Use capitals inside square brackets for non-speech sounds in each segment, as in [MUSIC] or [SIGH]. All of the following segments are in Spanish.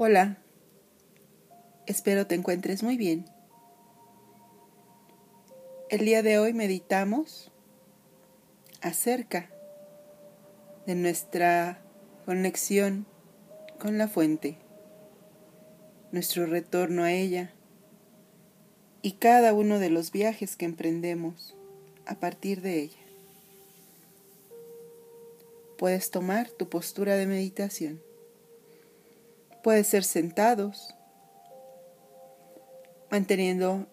Hola, espero te encuentres muy bien. El día de hoy meditamos acerca de nuestra conexión con la fuente, nuestro retorno a ella y cada uno de los viajes que emprendemos a partir de ella. Puedes tomar tu postura de meditación. Puede ser sentados, manteniendo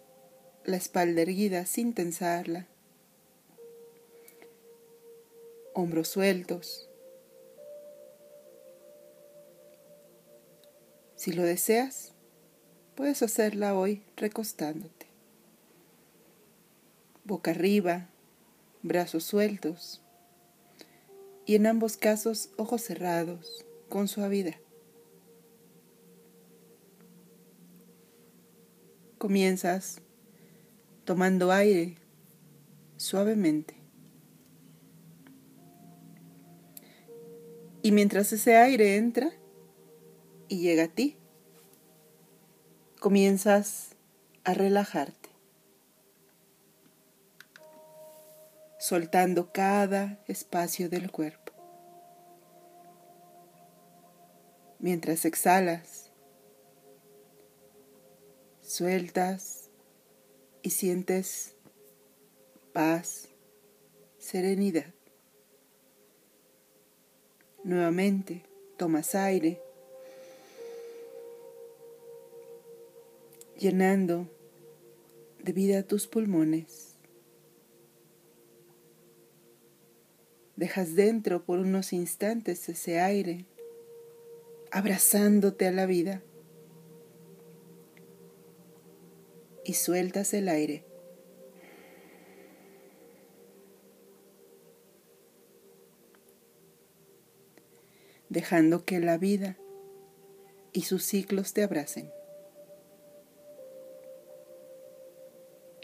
la espalda erguida sin tensarla, hombros sueltos. Si lo deseas, puedes hacerla hoy recostándote. Boca arriba, brazos sueltos y en ambos casos ojos cerrados con suavidad. Comienzas tomando aire suavemente. Y mientras ese aire entra y llega a ti, comienzas a relajarte, soltando cada espacio del cuerpo. Mientras exhalas, sueltas y sientes paz, serenidad. Nuevamente tomas aire llenando de vida tus pulmones. Dejas dentro por unos instantes ese aire, abrazándote a la vida. Y sueltas el aire. Dejando que la vida y sus ciclos te abracen.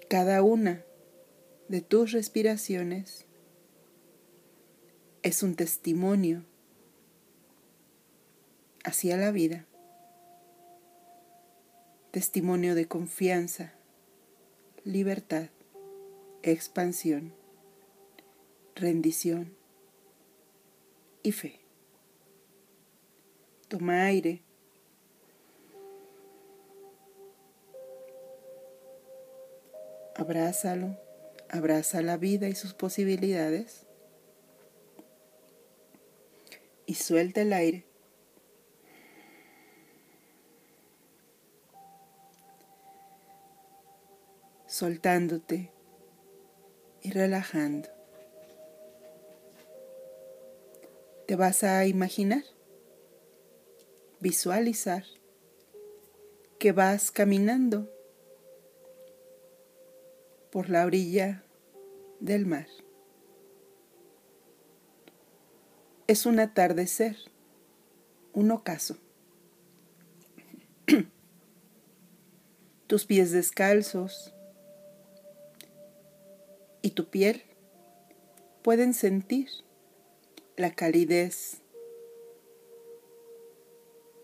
Cada una de tus respiraciones es un testimonio hacia la vida, testimonio de confianza, libertad, expansión, rendición y fe. Toma aire Abrázalo, abraza la vida y sus posibilidades y suelta el aire. Soltándote y relajando. Te vas a imaginar, visualizar que vas caminando por la orilla del mar. Es un atardecer, un ocaso. [CLEARS THROAT] Tus pies descalzos y tu piel pueden sentir la calidez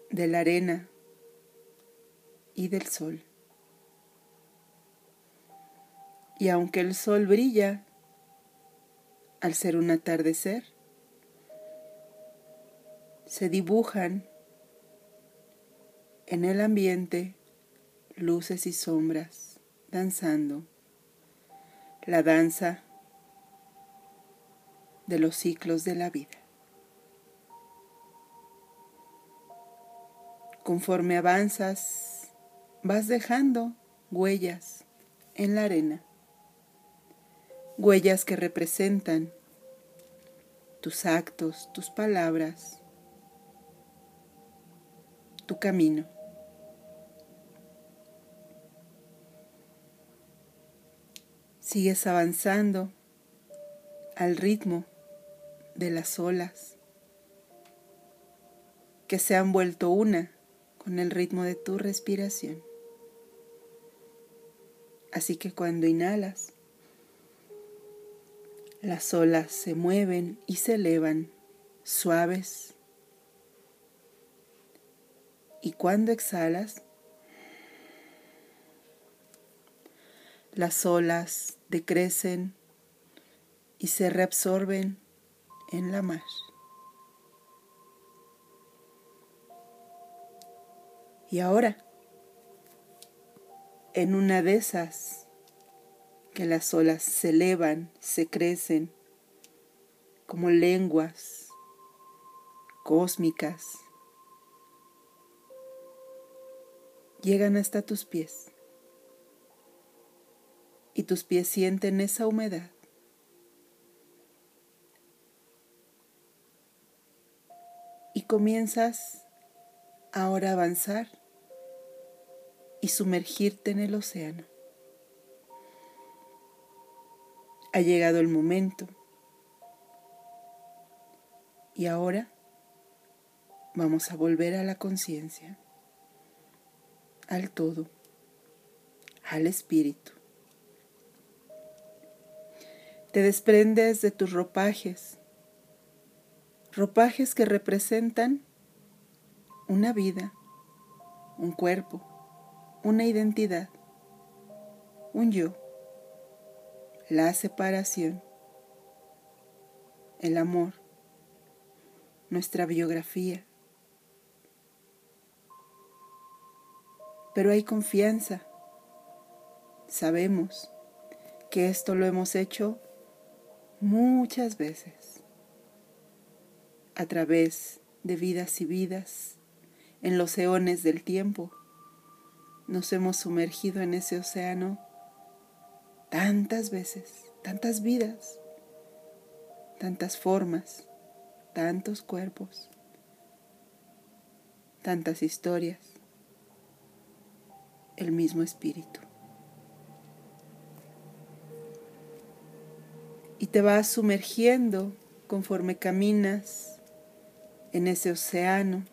de la arena y del sol. Y aunque el sol brilla al ser un atardecer, se dibujan en el ambiente luces y sombras danzando la danza de los ciclos de la vida. Conforme avanzas, vas dejando huellas en la arena huellas que representan tus actos, tus palabras, tu camino. Sigues avanzando al ritmo de las olas que se han vuelto una con el ritmo de tu respiración. Así que cuando inhalas, las olas se mueven y se elevan suaves Y cuando exhalas, las olas decrecen y se reabsorben en la mar. Y ahora, en una de esas que las olas se elevan, se crecen como lenguas cósmicas, llegan hasta tus pies y tus pies sienten esa humedad. Y comienzas ahora a avanzar y sumergirte en el océano. Ha llegado el momento. Y ahora vamos a volver a la conciencia, al todo, al espíritu. Te desprendes de tus ropajes, ropajes que representan una vida, un cuerpo, una identidad, un yo, la separación, el amor, nuestra biografía. Pero hay confianza. Sabemos que esto lo hemos hecho muchas veces a través de vidas y vidas en los eones del tiempo. Nos hemos sumergido en ese océano tantas veces, tantas vidas, tantas formas, tantos cuerpos, tantas historias, el mismo espíritu. Y te vas sumergiendo conforme caminas en ese océano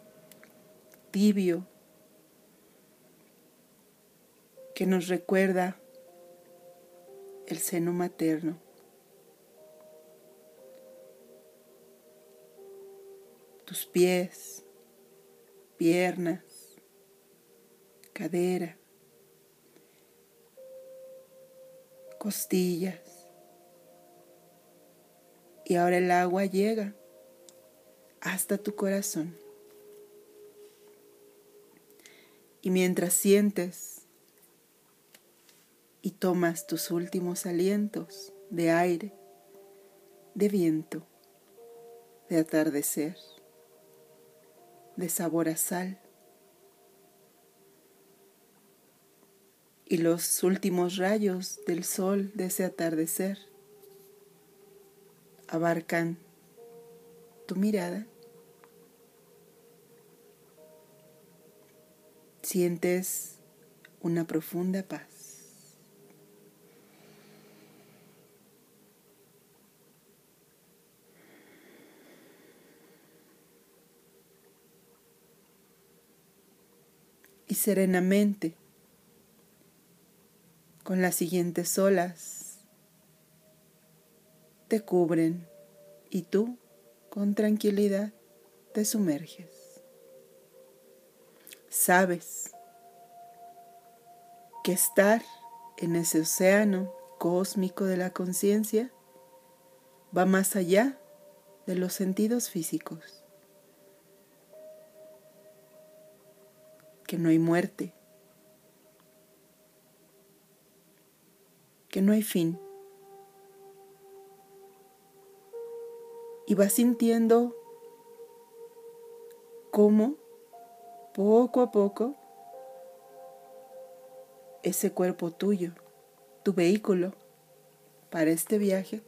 tibio que nos recuerda el seno materno. Tus pies, piernas, cadera, costillas, y ahora el agua llega hasta tu corazón. Y mientras sientes y tomas tus últimos alientos de aire, de viento, de atardecer, de sabor a sal, y los últimos rayos del sol de ese atardecer, abarcan tu mirada. Sientes una profunda paz. Y serenamente, con las siguientes olas, te cubren y tú con tranquilidad te sumerges. Sabes que estar en ese océano cósmico de la conciencia va más allá de los sentidos físicos. Que no hay muerte. Que no hay fin. Y vas sintiendo cómo poco a poco ese cuerpo tuyo, tu vehículo para este viaje,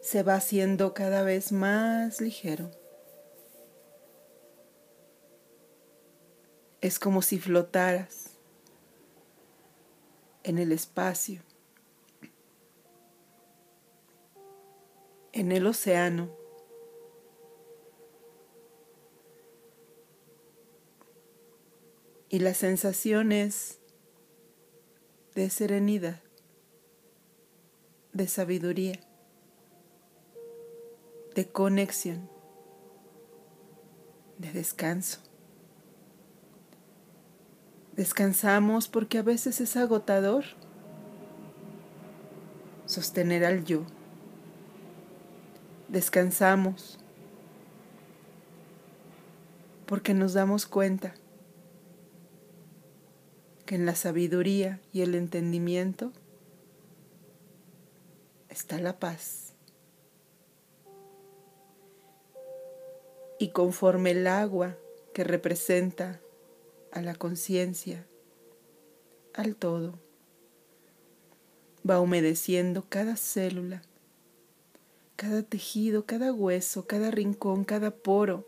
se va haciendo cada vez más ligero. Es como si flotaras en el espacio. En el océano. Y las sensaciones de serenidad, de sabiduría, de conexión, de descanso. Descansamos porque a veces es agotador sostener al yo. Descansamos porque nos damos cuenta que en la sabiduría y el entendimiento está la paz. Y conforme el agua que representa a la conciencia, al todo, va humedeciendo cada célula, cada tejido, cada hueso, cada rincón, cada poro.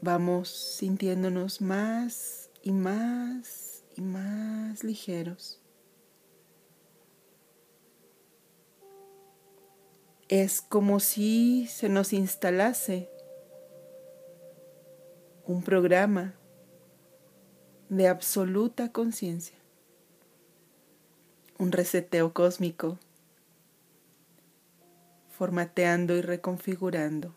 Vamos sintiéndonos más y más y más ligeros. Es como si se nos instalase un programa de absoluta conciencia, un reseteo cósmico, formateando y reconfigurando.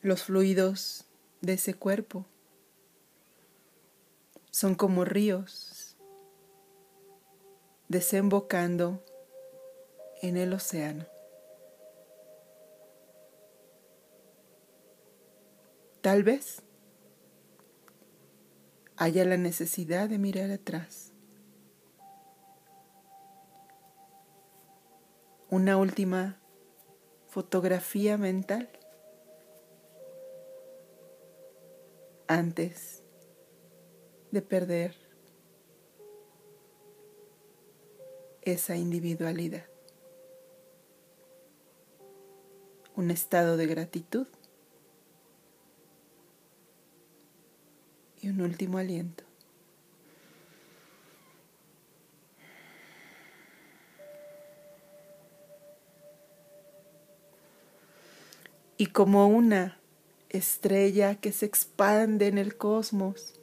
Los fluidos de ese cuerpo son como ríos desembocando en el océano. Tal vez haya la necesidad de mirar atrás. Una última fotografía mental antes de perder esa individualidad. Un estado de gratitud y un último aliento. Y como una estrella que se expande en el cosmos,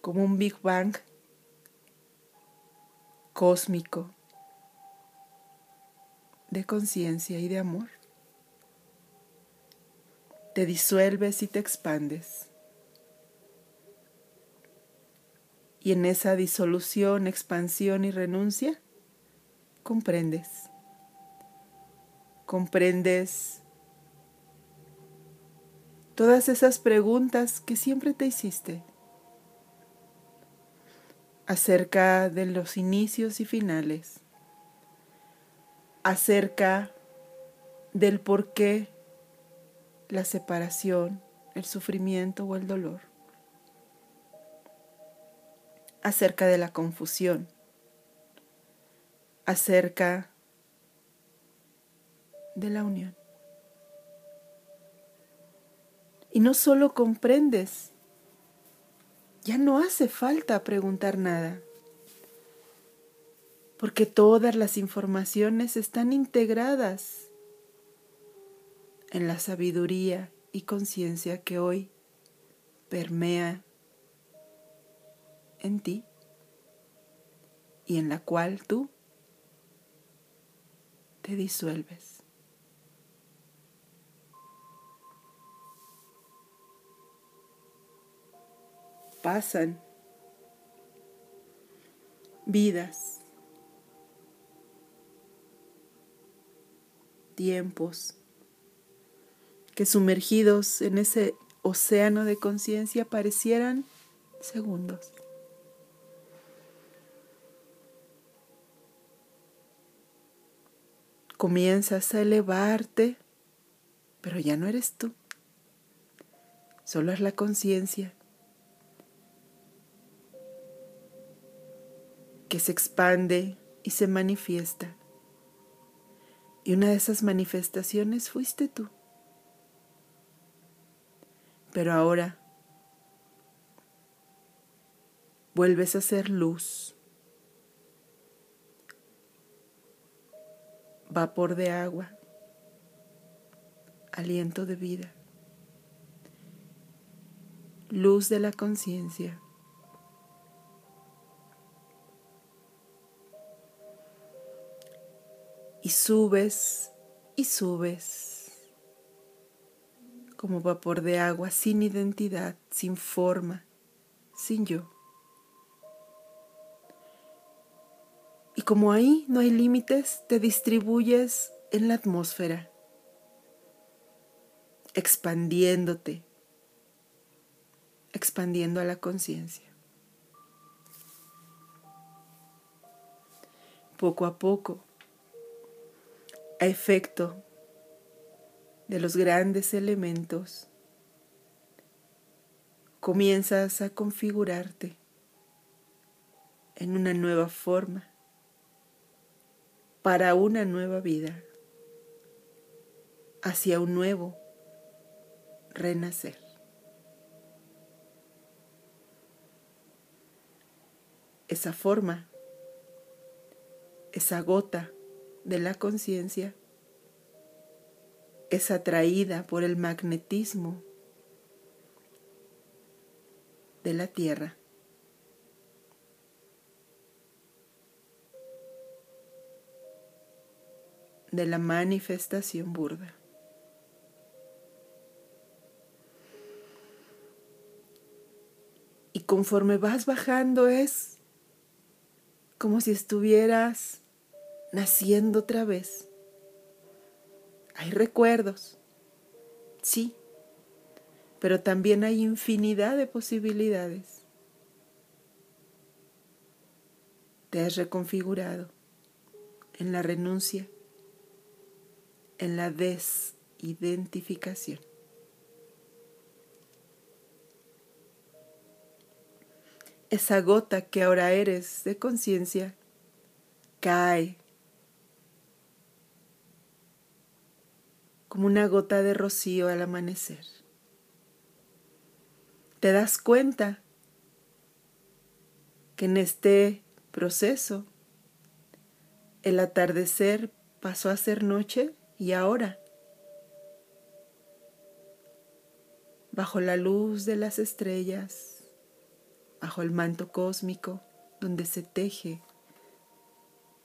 como un Big Bang cósmico de conciencia y de amor. Te disuelves y te expandes. Y en esa disolución, expansión y renuncia, comprendes. Comprendes todas esas preguntas que siempre te hiciste acerca de los inicios y finales, acerca del por qué la separación, el sufrimiento o el dolor, acerca de la confusión, acerca de la unión. Y no solo comprendes, ya no hace falta preguntar nada, porque todas las informaciones están integradas en la sabiduría y conciencia que hoy permea en ti y en la cual tú te disuelves. pasan vidas, tiempos, que sumergidos en ese océano de conciencia parecieran segundos. Comienzas a elevarte, pero ya no eres tú, solo es la conciencia que se expande y se manifiesta. Y una de esas manifestaciones fuiste tú. Pero ahora vuelves a ser luz, vapor de agua, aliento de vida, luz de la conciencia. Y subes y subes como vapor de agua sin identidad, sin forma, sin yo. Y como ahí no hay límites, te distribuyes en la atmósfera, expandiéndote, expandiendo a la conciencia. Poco a poco, a efecto de los grandes elementos, comienzas a configurarte en una nueva forma para una nueva vida, hacia un nuevo renacer. Esa forma, esa gota de la conciencia es atraída por el magnetismo de la tierra. de la manifestación burda. Y conforme vas bajando es como si estuvieras naciendo otra vez. Hay recuerdos, sí, pero también hay infinidad de posibilidades. Te has reconfigurado en la renuncia en la desidentificación. Esa gota que ahora eres de conciencia cae como una gota de rocío al amanecer. Te das cuenta que en este proceso el atardecer pasó a ser noche y ahora, bajo la luz de las estrellas, bajo el manto cósmico donde se teje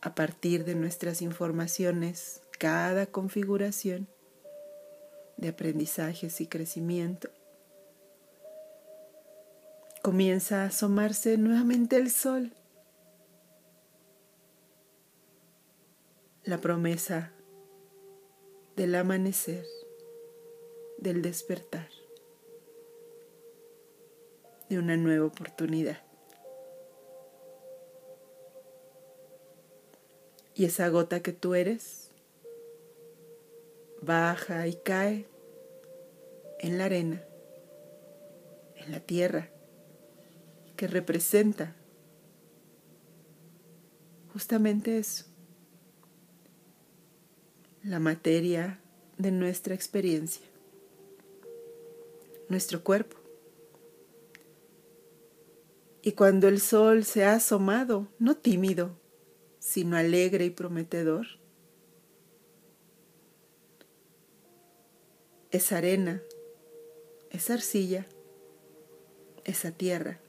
a partir de nuestras informaciones cada configuración de aprendizajes y crecimiento, comienza a asomarse nuevamente el sol. La promesa del amanecer, del despertar, de una nueva oportunidad. Y esa gota que tú eres baja y cae en la arena, en la tierra, que representa justamente eso la materia de nuestra experiencia, nuestro cuerpo. Y cuando el sol se ha asomado, no tímido, sino alegre y prometedor, esa arena, esa arcilla, esa tierra,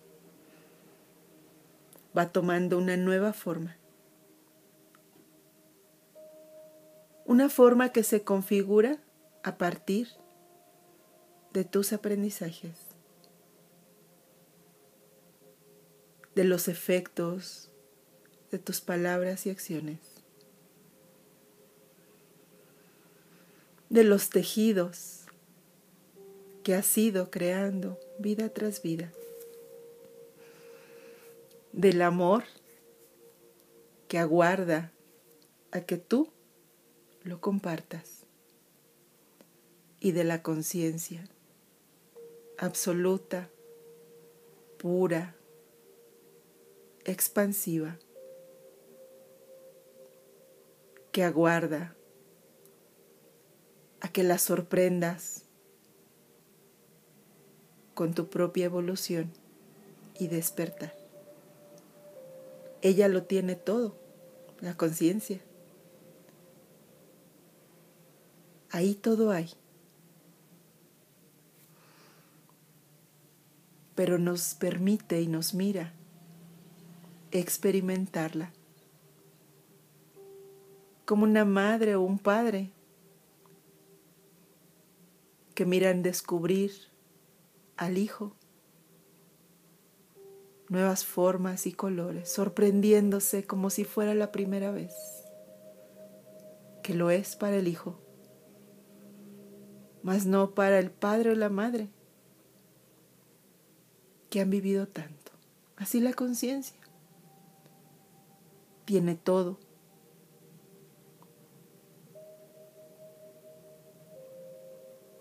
va tomando una nueva forma. una forma que se configura a partir de tus aprendizajes, de los efectos de tus palabras y acciones, de los tejidos que has ido creando vida tras vida, del amor que aguarda a que tú lo compartas. Y de la conciencia absoluta, pura, expansiva, que aguarda a que la sorprendas con tu propia evolución y despertar. Ella lo tiene todo, la conciencia. Ahí todo hay. Pero nos permite y nos mira experimentarla como una madre o un padre que miran descubrir al hijo nuevas formas y colores, sorprendiéndose como si fuera la primera vez, que lo es para el hijo, mas no para el padre o la madre, que han vivido tanto. Así la conciencia tiene todo.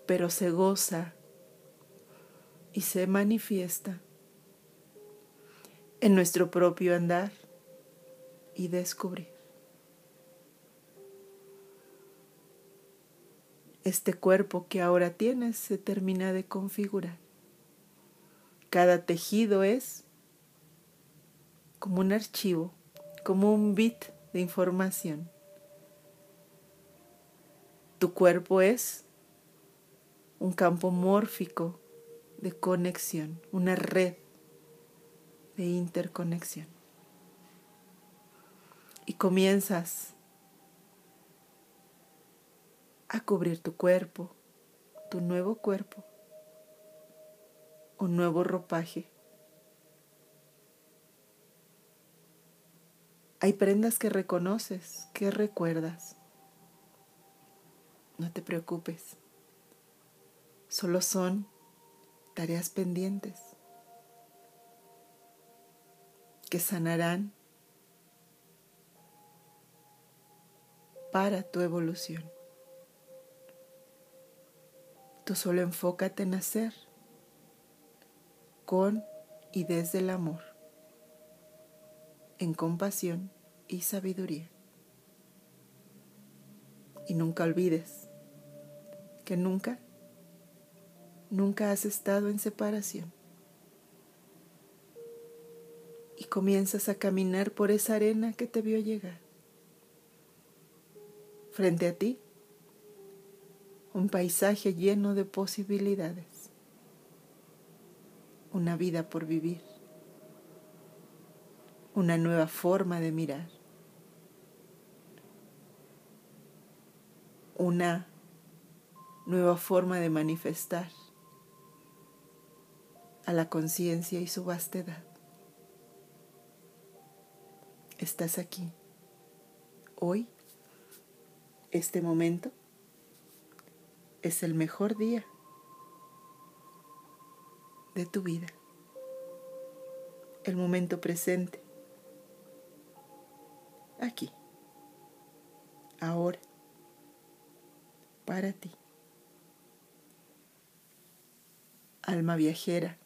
Pero se goza y se manifiesta en nuestro propio andar y descubrir. Este cuerpo que ahora tienes se termina de configurar. Cada tejido es como un archivo, como un bit de información. Tu cuerpo es un campo mórfico de conexión, una red de interconexión. Y comienzas a cubrir tu cuerpo, tu nuevo cuerpo, un nuevo ropaje. Hay prendas que reconoces, que recuerdas. No te preocupes. Solo son tareas pendientes que sanarán para tu evolución. Tú solo enfócate en hacer con y desde el amor, en compasión y sabiduría. Y nunca olvides que nunca, nunca has estado en separación. Y comienzas a caminar por esa arena que te vio llegar. Frente a ti, un paisaje lleno de posibilidades, una vida por vivir, una nueva forma de mirar, una nueva forma de manifestar a la conciencia y su vastedad estás aquí. Hoy, este momento, es el mejor día de tu vida. El momento presente. Aquí. Ahora. Para ti. Alma viajera.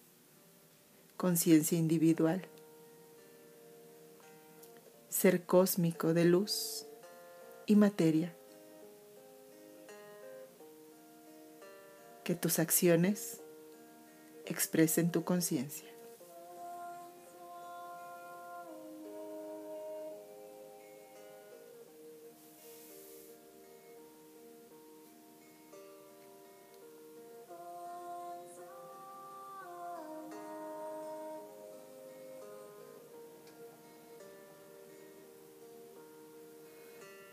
Conciencia individual ser cósmico de luz y materia. Que tus acciones expresen tu conciencia.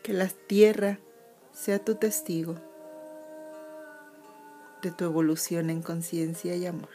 Que la tierra sea tu testigo de tu evolución en conciencia y amor.